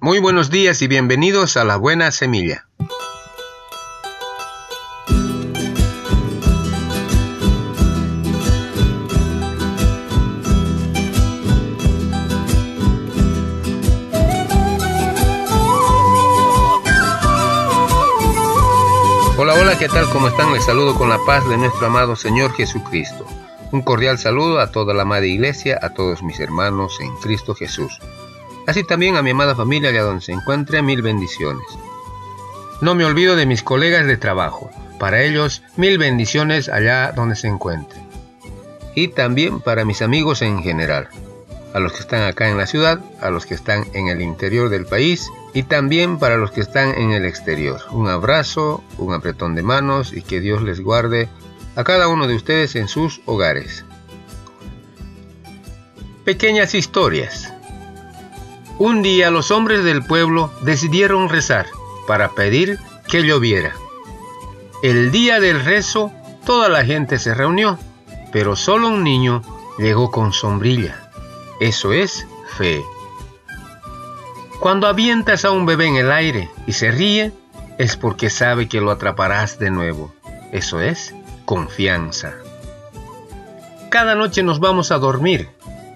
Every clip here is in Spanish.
Muy buenos días y bienvenidos a La Buena Semilla. Hola, hola, ¿qué tal? ¿Cómo están? Les saludo con la paz de nuestro amado Señor Jesucristo. Un cordial saludo a toda la amada iglesia, a todos mis hermanos en Cristo Jesús. Así también a mi amada familia allá donde se encuentre, mil bendiciones. No me olvido de mis colegas de trabajo. Para ellos, mil bendiciones allá donde se encuentren. Y también para mis amigos en general. A los que están acá en la ciudad, a los que están en el interior del país y también para los que están en el exterior. Un abrazo, un apretón de manos y que Dios les guarde a cada uno de ustedes en sus hogares. Pequeñas historias. Un día los hombres del pueblo decidieron rezar para pedir que lloviera. El día del rezo toda la gente se reunió, pero solo un niño llegó con sombrilla. Eso es fe. Cuando avientas a un bebé en el aire y se ríe, es porque sabe que lo atraparás de nuevo. Eso es confianza. Cada noche nos vamos a dormir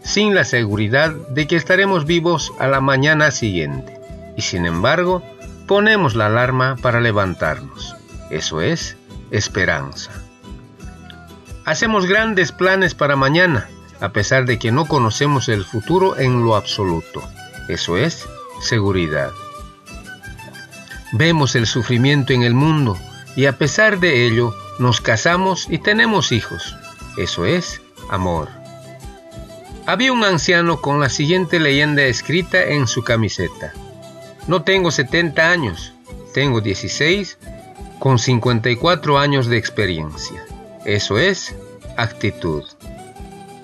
sin la seguridad de que estaremos vivos a la mañana siguiente. Y sin embargo, ponemos la alarma para levantarnos. Eso es esperanza. Hacemos grandes planes para mañana, a pesar de que no conocemos el futuro en lo absoluto. Eso es seguridad. Vemos el sufrimiento en el mundo y a pesar de ello nos casamos y tenemos hijos. Eso es amor. Había un anciano con la siguiente leyenda escrita en su camiseta. No tengo 70 años, tengo 16 con 54 años de experiencia. Eso es actitud.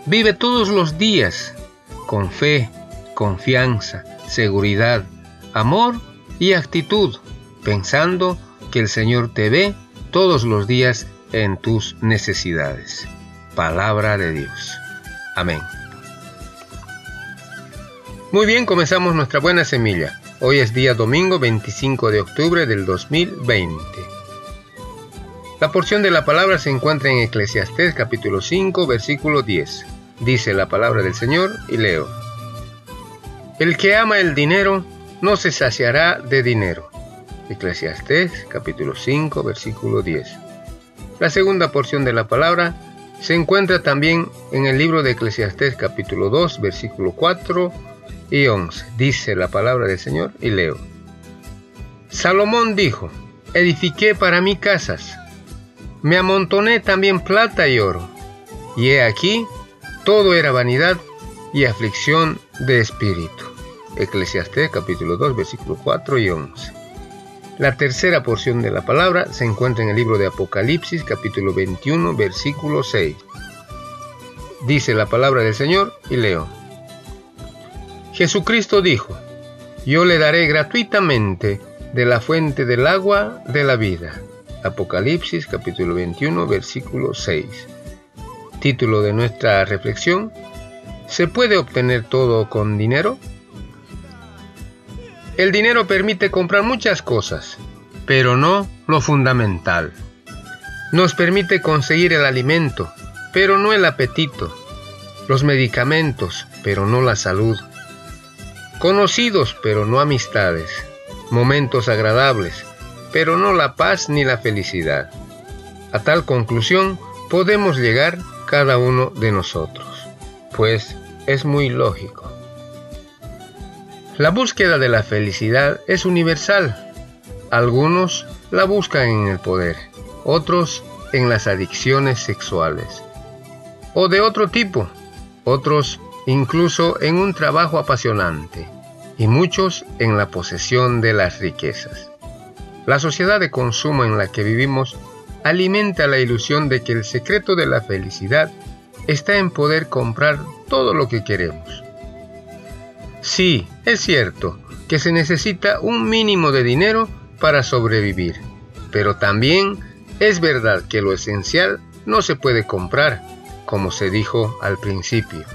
Vive todos los días con fe, confianza, seguridad, amor y actitud, pensando que el Señor te ve todos los días en tus necesidades. Palabra de Dios. Amén. Muy bien, comenzamos nuestra buena semilla. Hoy es día domingo 25 de octubre del 2020. La porción de la palabra se encuentra en Eclesiastés capítulo 5 versículo 10. Dice la palabra del Señor y leo. El que ama el dinero no se saciará de dinero. Eclesiastés capítulo 5 versículo 10. La segunda porción de la palabra se encuentra también en el libro de Eclesiastés capítulo 2 versículo 4 y 11. Dice la palabra del Señor y leo. Salomón dijo, edifiqué para mí casas, me amontoné también plata y oro, y he aquí, todo era vanidad y aflicción de espíritu. Eclesiastés capítulo 2 versículo 4 y 11. La tercera porción de la palabra se encuentra en el libro de Apocalipsis capítulo 21 versículo 6. Dice la palabra del Señor y leo. Jesucristo dijo, yo le daré gratuitamente de la fuente del agua de la vida. Apocalipsis capítulo 21 versículo 6. Título de nuestra reflexión. ¿Se puede obtener todo con dinero? El dinero permite comprar muchas cosas, pero no lo fundamental. Nos permite conseguir el alimento, pero no el apetito, los medicamentos, pero no la salud, Conocidos pero no amistades, momentos agradables, pero no la paz ni la felicidad. A tal conclusión podemos llegar cada uno de nosotros, pues es muy lógico. La búsqueda de la felicidad es universal. Algunos la buscan en el poder, otros en las adicciones sexuales, o de otro tipo, otros incluso en un trabajo apasionante, y muchos en la posesión de las riquezas. La sociedad de consumo en la que vivimos alimenta la ilusión de que el secreto de la felicidad está en poder comprar todo lo que queremos. Sí, es cierto que se necesita un mínimo de dinero para sobrevivir, pero también es verdad que lo esencial no se puede comprar, como se dijo al principio.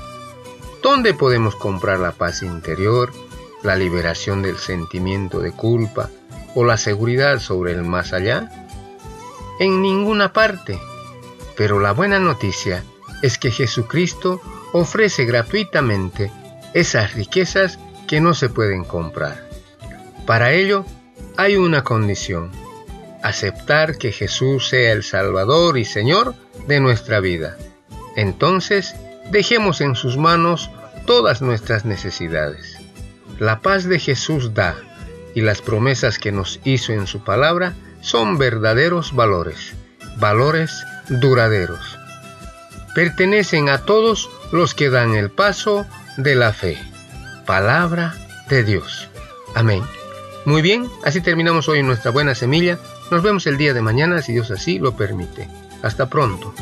¿Dónde podemos comprar la paz interior, la liberación del sentimiento de culpa o la seguridad sobre el más allá? En ninguna parte. Pero la buena noticia es que Jesucristo ofrece gratuitamente esas riquezas que no se pueden comprar. Para ello hay una condición, aceptar que Jesús sea el Salvador y Señor de nuestra vida. Entonces, dejemos en sus manos todas nuestras necesidades. La paz de Jesús da y las promesas que nos hizo en su palabra son verdaderos valores, valores duraderos. Pertenecen a todos los que dan el paso de la fe. Palabra de Dios. Amén. Muy bien, así terminamos hoy nuestra buena semilla. Nos vemos el día de mañana si Dios así lo permite. Hasta pronto.